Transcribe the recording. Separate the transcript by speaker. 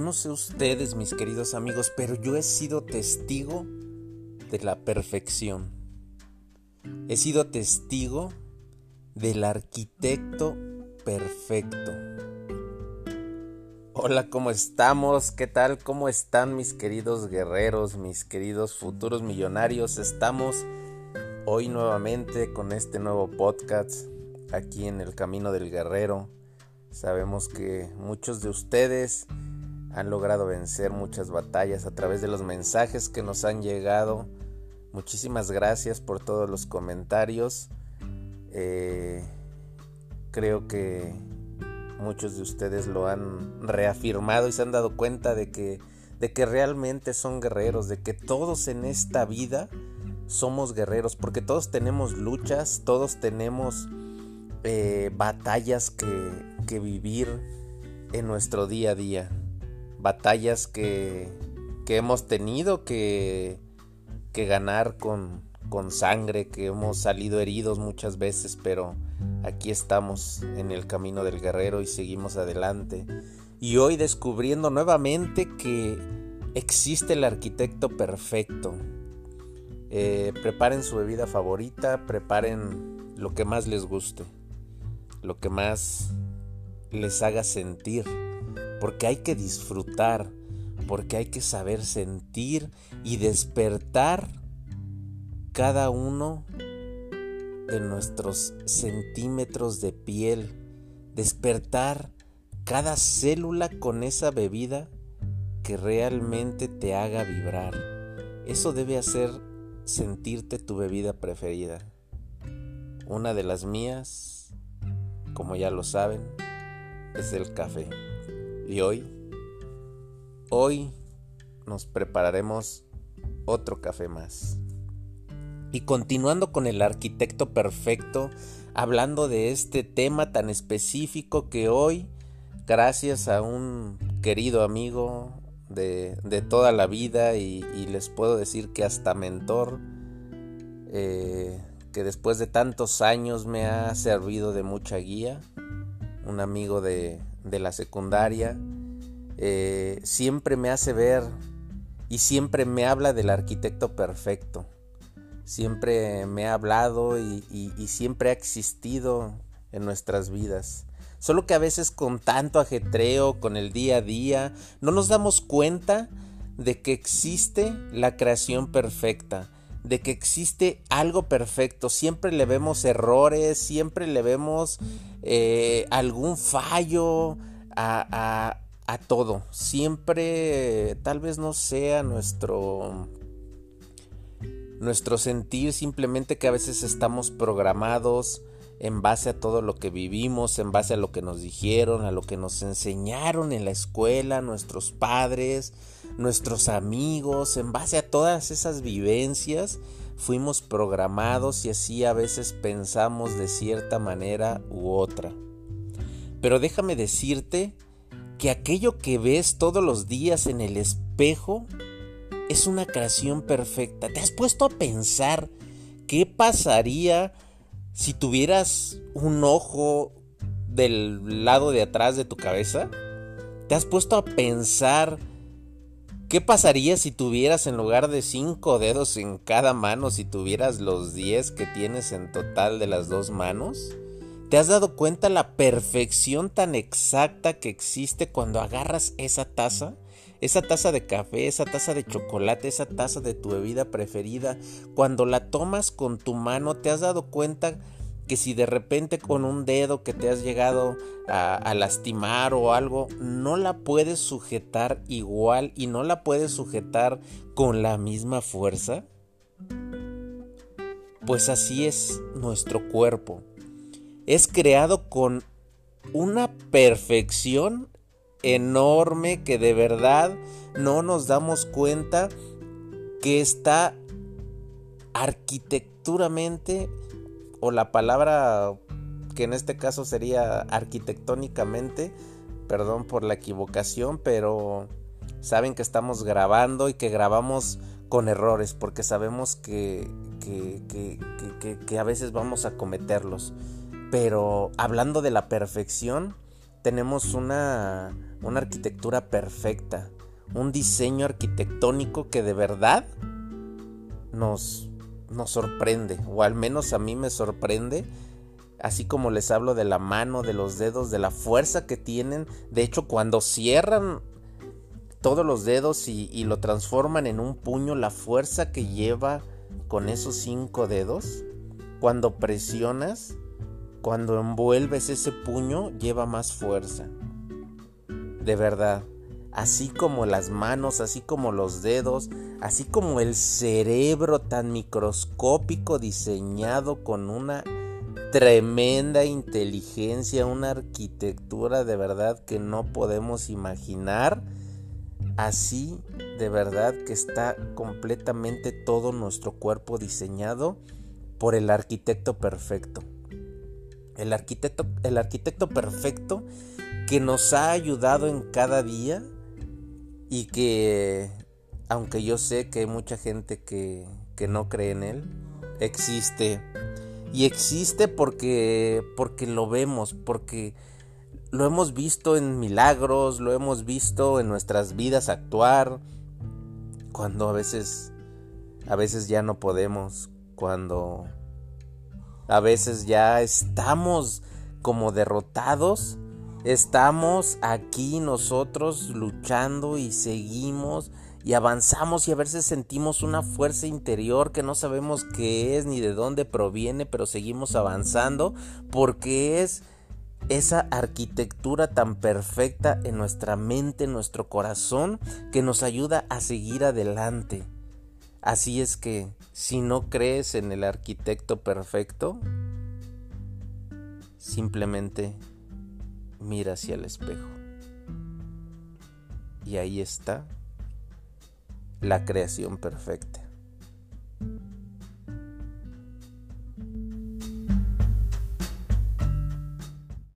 Speaker 1: no sé ustedes, mis queridos amigos, pero yo he sido testigo de la perfección. He sido testigo del arquitecto perfecto. Hola, ¿cómo estamos? ¿Qué tal? ¿Cómo están mis queridos guerreros, mis queridos futuros millonarios? Estamos hoy nuevamente con este nuevo podcast aquí en el Camino del Guerrero. Sabemos que muchos de ustedes han logrado vencer muchas batallas a través de los mensajes que nos han llegado. Muchísimas gracias por todos los comentarios. Eh, creo que muchos de ustedes lo han reafirmado y se han dado cuenta de que, de que realmente son guerreros, de que todos en esta vida somos guerreros, porque todos tenemos luchas, todos tenemos eh, batallas que, que vivir en nuestro día a día batallas que, que hemos tenido que, que ganar con, con sangre, que hemos salido heridos muchas veces, pero aquí estamos en el camino del guerrero y seguimos adelante. Y hoy descubriendo nuevamente que existe el arquitecto perfecto. Eh, preparen su bebida favorita, preparen lo que más les guste, lo que más les haga sentir porque hay que disfrutar, porque hay que saber sentir y despertar cada uno de nuestros centímetros de piel, despertar cada célula con esa bebida que realmente te haga vibrar. Eso debe hacer sentirte tu bebida preferida. Una de las mías, como ya lo saben, es el café. Y hoy, hoy nos prepararemos otro café más. Y continuando con el arquitecto perfecto, hablando de este tema tan específico que hoy, gracias a un querido amigo de, toda la vida y, les puedo decir que hasta mentor, eh, que después de tantos años me ha servido de mucha guía, un amigo de, de la secundaria, eh, siempre me hace ver y siempre me habla del arquitecto perfecto. Siempre me ha hablado y, y siempre ha existido en nuestras vidas. Solo que a veces con tanto ajetreo, con el día a día, no nos damos cuenta de que existe la creación perfecta, de que existe algo perfecto. Siempre le vemos errores, siempre le vemos eh, algún fallo a, a, todo. Siempre tal vez no sea nuestro nuestro sentir simplemente que a veces estamos programados en base a todo lo que vivimos, en base a lo que nos dijeron, a lo que nos enseñaron en la escuela, nuestros padres, nuestros amigos, en base a todas esas vivencias, fuimos programados y así a veces pensamos de cierta manera u otra. Pero déjame decirte que aquello que ves todos los días en el espejo es una creación perfecta. ¿Te has puesto a pensar qué pasaría si tuvieras un ojo del lado de atrás de tu cabeza? ¿Te has puesto a pensar ¿Qué pasaría si tuvieras en lugar de cinco dedos en cada mano, si tuvieras los 10 que tienes en total de las dos manos? ¿Te has dado cuenta la perfección tan exacta que existe cuando agarras esa taza? Esa taza de café, esa taza de chocolate, esa taza de tu bebida preferida, cuando la tomas con tu mano, ¿te has dado cuenta que si de repente con un dedo que te has llegado a, lastimar o algo, no la puedes sujetar igual y no la puedes sujetar con la misma fuerza? Pues así es nuestro cuerpo. Es creado con una perfección enorme que de verdad no nos damos cuenta que está arquitecturamente o la palabra que en este caso sería arquitectónicamente, perdón por la equivocación, pero saben que estamos grabando y que grabamos con errores, porque sabemos que, que, a veces vamos a cometerlos. Pero hablando de la perfección, tenemos una, una arquitectura perfecta, un diseño arquitectónico que de verdad nos, nos sorprende, o al menos a mí me sorprende, así como les hablo de la mano, de los dedos, de la fuerza que tienen. De hecho, cuando cierran todos los dedos y, y lo transforman en un puño, la fuerza que lleva con esos cinco dedos, cuando presionas, cuando envuelves ese puño, lleva más fuerza. De verdad, así como las manos, así como los dedos, así como el cerebro tan microscópico diseñado con una tremenda inteligencia, una arquitectura de verdad que no podemos imaginar. Así de verdad que está completamente todo nuestro cuerpo diseñado por el arquitecto perfecto. El arquitecto, el arquitecto perfecto que nos ha ayudado en cada día y que, aunque yo sé que hay mucha gente que, que no cree en él, existe. Y existe porque, porque lo vemos, porque lo hemos visto en milagros, lo hemos visto en nuestras vidas actuar, cuando a veces, a veces ya no podemos, cuando a veces ya estamos como derrotados, estamos aquí nosotros luchando y seguimos y avanzamos y a veces sentimos una fuerza interior que no sabemos qué es ni de dónde proviene, pero seguimos avanzando porque es esa arquitectura tan perfecta en nuestra mente, en nuestro corazón, que nos ayuda a seguir adelante. Así es que si no crees en el arquitecto perfecto, simplemente mira hacia el espejo. Y ahí está la creación perfecta.